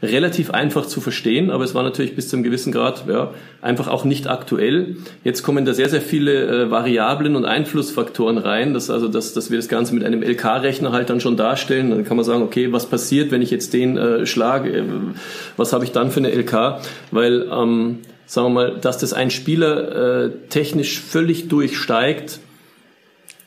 relativ einfach zu verstehen, aber es war natürlich bis zu einem gewissen Grad ja, einfach auch nicht aktuell. Jetzt kommen da sehr, sehr viele äh, Variablen und Einflussfaktoren rein, dass, also, dass, dass wir das Ganze mit einem LK-Rechner halt dann schon darstellen. Dann kann man sagen, okay, was passiert, wenn ich jetzt den äh, schlage? Äh, was habe ich dann für eine LK? Weil, ähm, sagen wir mal, dass das ein Spieler äh, technisch völlig durchsteigt,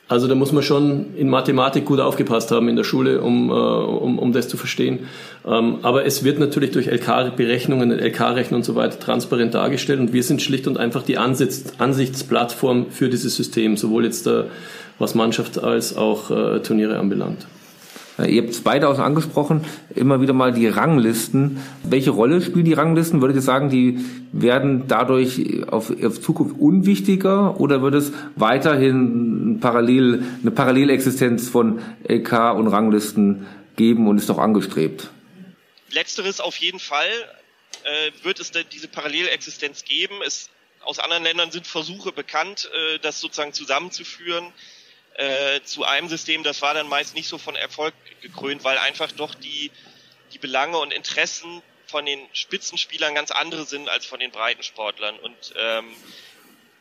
also da muss man schon in Mathematik gut aufgepasst haben in der Schule, um, äh, um, um das zu verstehen. Ähm, aber es wird natürlich durch LK-Berechnungen, LK-Rechnen und so weiter transparent dargestellt und wir sind schlicht und einfach die Ansitz, Ansichtsplattform für dieses System, sowohl jetzt äh, was Mannschaft als auch äh, Turniere anbelangt. Äh, ihr habt es beide auch angesprochen, immer wieder mal die Ranglisten. Welche Rolle spielen die Ranglisten? Würdet ihr sagen, die werden dadurch auf, auf Zukunft unwichtiger oder wird es weiterhin parallel, eine Parallelexistenz von LK und Ranglisten geben und ist doch angestrebt? Letzteres auf jeden Fall äh, wird es diese Parallelexistenz geben. Es, aus anderen Ländern sind Versuche bekannt, äh, das sozusagen zusammenzuführen äh, zu einem System, das war dann meist nicht so von Erfolg gekrönt, weil einfach doch die, die Belange und Interessen von den Spitzenspielern ganz andere sind als von den Breitensportlern. Und ähm,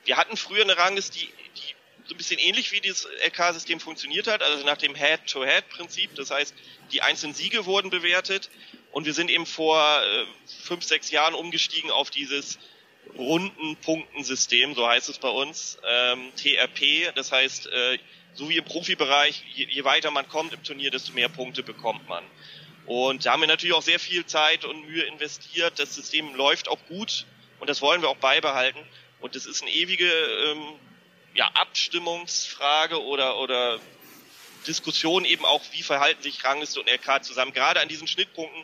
wir hatten früher eine Rangliste, die, die so ein bisschen ähnlich wie dieses LK-System funktioniert hat, also nach dem Head-to-Head-Prinzip. Das heißt, die einzelnen Siege wurden bewertet und wir sind eben vor äh, fünf, sechs Jahren umgestiegen auf dieses runden Punktensystem, so heißt es bei uns, ähm, TRP. Das heißt, äh, so wie im Profibereich, je, je weiter man kommt im Turnier, desto mehr Punkte bekommt man. Und da haben wir natürlich auch sehr viel Zeit und Mühe investiert. Das System läuft auch gut und das wollen wir auch beibehalten. Und das ist eine ewige ähm, ja, Abstimmungsfrage oder, oder Diskussion eben auch, wie verhalten sich Rangliste und LK zusammen. Gerade an diesen Schnittpunkten,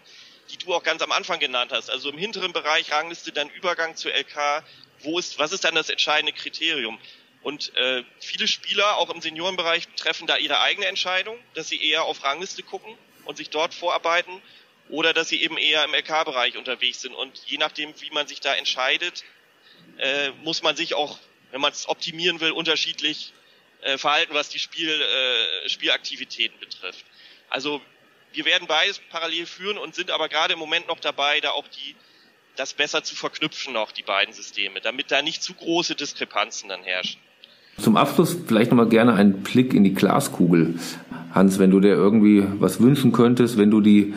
die du auch ganz am Anfang genannt hast. Also im hinteren Bereich Rangliste, dann Übergang zu LK. Wo ist, was ist dann das entscheidende Kriterium? Und äh, viele Spieler, auch im Seniorenbereich, treffen da ihre eigene Entscheidung, dass sie eher auf Rangliste gucken und sich dort vorarbeiten oder dass sie eben eher im LK-Bereich unterwegs sind. Und je nachdem, wie man sich da entscheidet, äh, muss man sich auch, wenn man es optimieren will, unterschiedlich äh, verhalten, was die Spiel, äh, Spielaktivitäten betrifft. Also wir werden beides parallel führen und sind aber gerade im Moment noch dabei, da auch die das besser zu verknüpfen noch, die beiden Systeme, damit da nicht zu große Diskrepanzen dann herrschen. Zum Abschluss vielleicht nochmal gerne einen Blick in die Glaskugel. Hans, wenn du dir irgendwie was wünschen könntest, wenn du die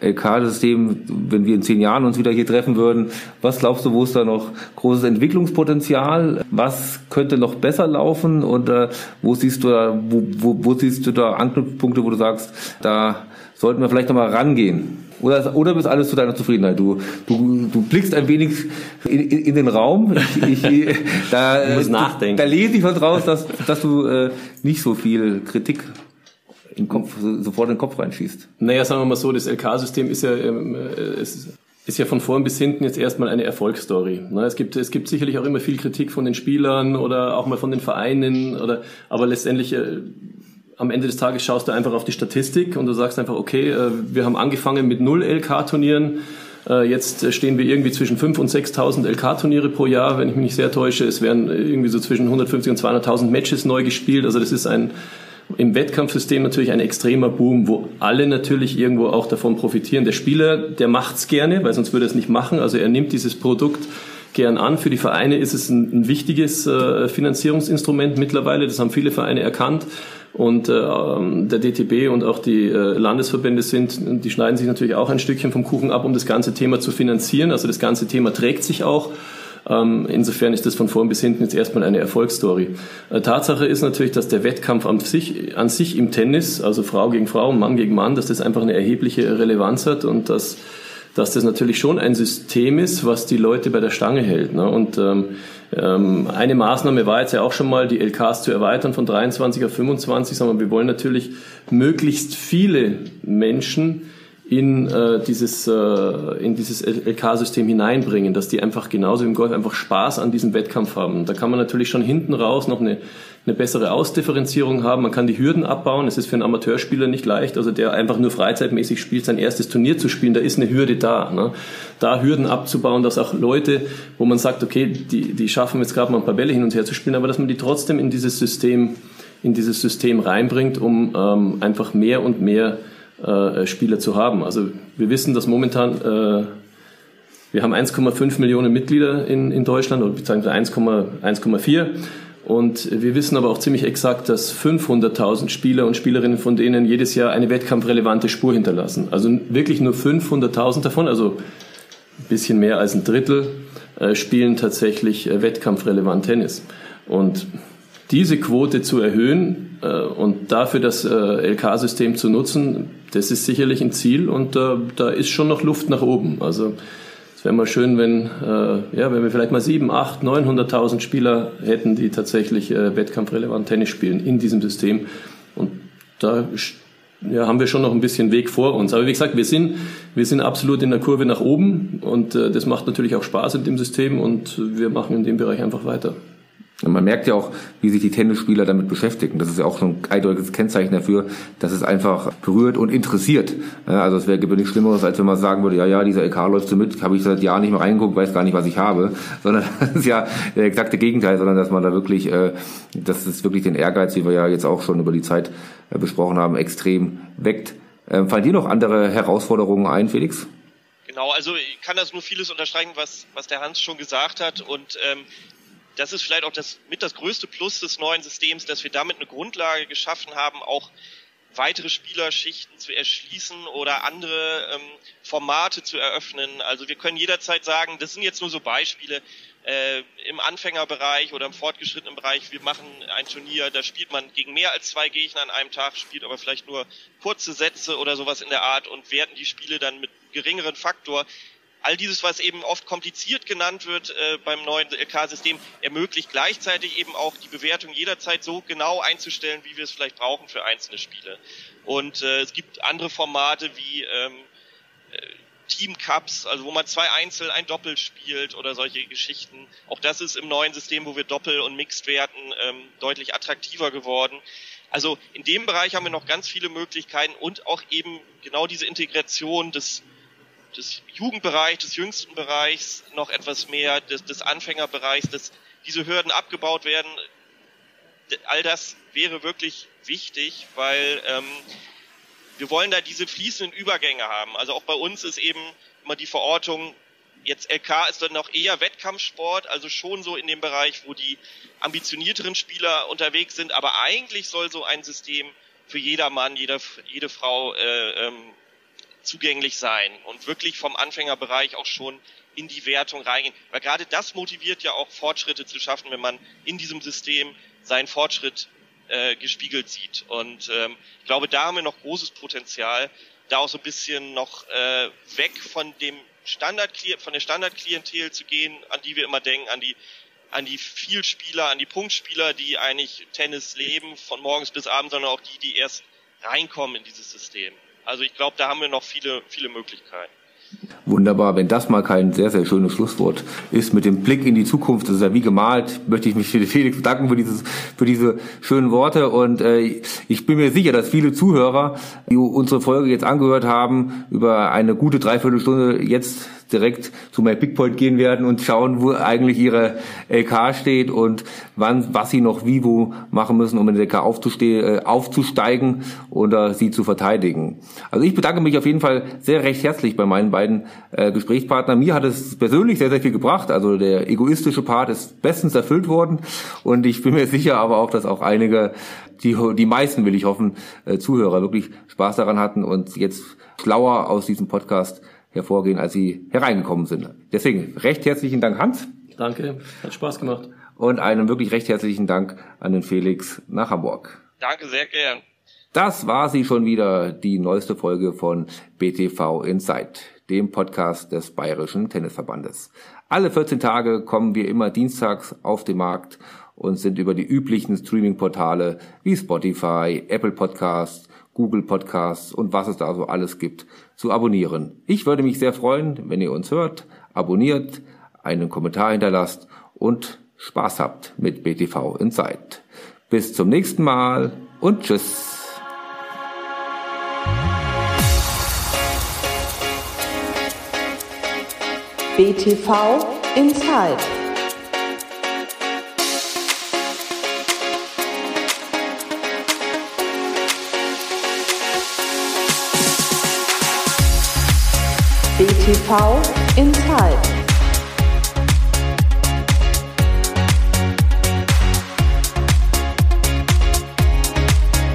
LK-System, wenn wir in zehn Jahren uns wieder hier treffen würden, was glaubst du, wo ist da noch großes Entwicklungspotenzial? Was könnte noch besser laufen? Und äh, wo siehst du da, wo, wo, wo siehst du da Anknüpfpunkte, wo du sagst, da sollten wir vielleicht nochmal rangehen? Oder, oder bist alles zu deiner Zufriedenheit? Du, du, du blickst ein wenig in, in, in den Raum. Ich, ich, [laughs] da, du musst nachdenken. Da lese ich was raus, dass, dass du äh, nicht so viel Kritik im Kopf, sofort in den Kopf reinschießt. Naja, sagen wir mal so, das LK-System ist ja, ähm, äh, es ist ja von vorn bis hinten jetzt erstmal eine Erfolgsstory. Ne? Es gibt, es gibt sicherlich auch immer viel Kritik von den Spielern oder auch mal von den Vereinen oder, aber letztendlich, äh, am Ende des Tages schaust du einfach auf die Statistik und du sagst einfach, okay, äh, wir haben angefangen mit null LK-Turnieren. Äh, jetzt stehen wir irgendwie zwischen 5.000 und 6.000 LK-Turniere pro Jahr, wenn ich mich nicht sehr täusche. Es werden irgendwie so zwischen 150 und 200.000 Matches neu gespielt. Also das ist ein im Wettkampfsystem natürlich ein extremer Boom, wo alle natürlich irgendwo auch davon profitieren. Der Spieler, der macht's gerne, weil sonst würde er es nicht machen. Also er nimmt dieses Produkt gern an. Für die Vereine ist es ein, ein wichtiges äh, Finanzierungsinstrument mittlerweile. Das haben viele Vereine erkannt. Und äh, der DTB und auch die äh, Landesverbände sind, die schneiden sich natürlich auch ein Stückchen vom Kuchen ab, um das ganze Thema zu finanzieren. Also das ganze Thema trägt sich auch. Ähm, insofern ist das von vorn bis hinten jetzt erstmal eine Erfolgsstory. Äh, Tatsache ist natürlich, dass der Wettkampf an sich, an sich im Tennis, also Frau gegen Frau, Mann gegen Mann, dass das einfach eine erhebliche Relevanz hat und dass dass das natürlich schon ein System ist, was die Leute bei der Stange hält. Ne? Und ähm, eine Maßnahme war jetzt ja auch schon mal, die LKs zu erweitern von 23 auf 25. Sondern wir wollen natürlich möglichst viele Menschen in äh, dieses äh, in dieses LK-System hineinbringen, dass die einfach genauso wie im Golf einfach Spaß an diesem Wettkampf haben. Da kann man natürlich schon hinten raus noch eine eine bessere Ausdifferenzierung haben. Man kann die Hürden abbauen. Es ist für einen Amateurspieler nicht leicht, also der einfach nur freizeitmäßig spielt, sein erstes Turnier zu spielen. Da ist eine Hürde da. Ne? Da Hürden abzubauen, dass auch Leute, wo man sagt, okay, die, die schaffen jetzt gerade mal ein paar Bälle hin und her zu spielen, aber dass man die trotzdem in dieses System, in dieses System reinbringt, um ähm, einfach mehr und mehr äh, Spieler zu haben. Also wir wissen, dass momentan äh, wir haben 1,5 Millionen Mitglieder in, in Deutschland oder beziehungsweise 1,4 und wir wissen aber auch ziemlich exakt, dass 500.000 Spieler und Spielerinnen von denen jedes Jahr eine wettkampfrelevante Spur hinterlassen. Also wirklich nur 500.000 davon, also ein bisschen mehr als ein Drittel, äh, spielen tatsächlich äh, wettkampfrelevant Tennis. Und diese Quote zu erhöhen äh, und dafür das äh, LK-System zu nutzen, das ist sicherlich ein Ziel und äh, da ist schon noch Luft nach oben. Also es wäre mal schön, wenn, äh, ja, wenn wir vielleicht mal sieben, acht, 900.000 Spieler hätten, die tatsächlich äh, wettkampfrelevant Tennis spielen in diesem System. Und da ja, haben wir schon noch ein bisschen Weg vor uns. Aber wie gesagt, wir sind, wir sind absolut in der Kurve nach oben und äh, das macht natürlich auch Spaß in dem System und wir machen in dem Bereich einfach weiter. Und man merkt ja auch, wie sich die Tennisspieler damit beschäftigen. Das ist ja auch so ein eindeutiges Kennzeichen dafür, dass es einfach berührt und interessiert. Also es wäre nichts Schlimmeres, als wenn man sagen würde, ja, ja, dieser LK läuft so mit, habe ich seit Jahren nicht mehr reingeguckt, weiß gar nicht, was ich habe. [laughs] Sondern das ist ja der exakte Gegenteil, sondern dass man da wirklich, äh, dass es wirklich den Ehrgeiz, wie wir ja jetzt auch schon über die Zeit äh, besprochen haben, extrem weckt. Ähm, fallen dir noch andere Herausforderungen ein, Felix? Genau, also ich kann das nur vieles unterstreichen, was, was der Hans schon gesagt hat. Und ähm, das ist vielleicht auch das mit das größte Plus des neuen Systems, dass wir damit eine Grundlage geschaffen haben, auch weitere Spielerschichten zu erschließen oder andere ähm, Formate zu eröffnen. Also wir können jederzeit sagen, das sind jetzt nur so Beispiele äh, im Anfängerbereich oder im fortgeschrittenen Bereich. Wir machen ein Turnier, da spielt man gegen mehr als zwei Gegner an einem Tag, spielt aber vielleicht nur kurze Sätze oder sowas in der Art und werten die Spiele dann mit geringeren Faktor all dieses, was eben oft kompliziert genannt wird äh, beim neuen LK-System, ermöglicht gleichzeitig eben auch die Bewertung jederzeit so genau einzustellen, wie wir es vielleicht brauchen für einzelne Spiele. Und äh, es gibt andere Formate wie ähm, äh, Team Cups, also wo man zwei Einzel, ein Doppel spielt oder solche Geschichten. Auch das ist im neuen System, wo wir Doppel und Mixed werten, ähm, deutlich attraktiver geworden. Also in dem Bereich haben wir noch ganz viele Möglichkeiten und auch eben genau diese Integration des des Jugendbereichs, des jüngsten Bereichs, noch etwas mehr des, des Anfängerbereichs, dass diese Hürden abgebaut werden. All das wäre wirklich wichtig, weil ähm, wir wollen da diese fließenden Übergänge haben. Also auch bei uns ist eben immer die Verortung, jetzt LK ist dann noch eher Wettkampfsport, also schon so in dem Bereich, wo die ambitionierteren Spieler unterwegs sind, aber eigentlich soll so ein System für jedermann, jede, jede Frau äh, ähm, zugänglich sein und wirklich vom Anfängerbereich auch schon in die Wertung reingehen. Weil gerade das motiviert ja auch Fortschritte zu schaffen, wenn man in diesem System seinen Fortschritt äh, gespiegelt sieht. Und ähm, ich glaube, da haben wir noch großes Potenzial, da auch so ein bisschen noch äh, weg von dem Standard von der Standardklientel zu gehen, an die wir immer denken, an die an die Vielspieler, an die Punktspieler, die eigentlich Tennis leben von morgens bis abends, sondern auch die, die erst reinkommen in dieses System. Also ich glaube, da haben wir noch viele, viele Möglichkeiten. Wunderbar, wenn das mal kein sehr, sehr schönes Schlusswort ist mit dem Blick in die Zukunft, das ist ja wie gemalt, möchte ich mich für Felix bedanken für dieses, für diese schönen Worte und äh, ich bin mir sicher, dass viele Zuhörer, die unsere Folge jetzt angehört haben, über eine gute Dreiviertelstunde jetzt direkt zu My Big Point gehen werden und schauen, wo eigentlich ihre LK steht und wann, was sie noch wie wo machen müssen, um in der LK äh, aufzusteigen oder sie zu verteidigen. Also ich bedanke mich auf jeden Fall sehr recht herzlich bei meinen beiden äh, Gesprächspartnern. Mir hat es persönlich sehr, sehr viel gebracht. Also der egoistische Part ist bestens erfüllt worden und ich bin mir sicher aber auch, dass auch einige die, die meisten, will ich hoffen, äh, Zuhörer wirklich Spaß daran hatten und jetzt schlauer aus diesem Podcast hervorgehen, als sie hereingekommen sind. Deswegen recht herzlichen Dank, Hans. Danke, hat Spaß gemacht. Und einen wirklich recht herzlichen Dank an den Felix nach Hamburg. Danke, sehr gern. Das war sie schon wieder, die neueste Folge von BTV Insight, dem Podcast des Bayerischen Tennisverbandes. Alle 14 Tage kommen wir immer dienstags auf den Markt und sind über die üblichen Streaming-Portale wie Spotify, Apple Podcasts, Google Podcasts und was es da so alles gibt, zu abonnieren. Ich würde mich sehr freuen, wenn ihr uns hört, abonniert, einen Kommentar hinterlasst und Spaß habt mit BTV Insight. Bis zum nächsten Mal und tschüss. BTV Inside. BTV Inside.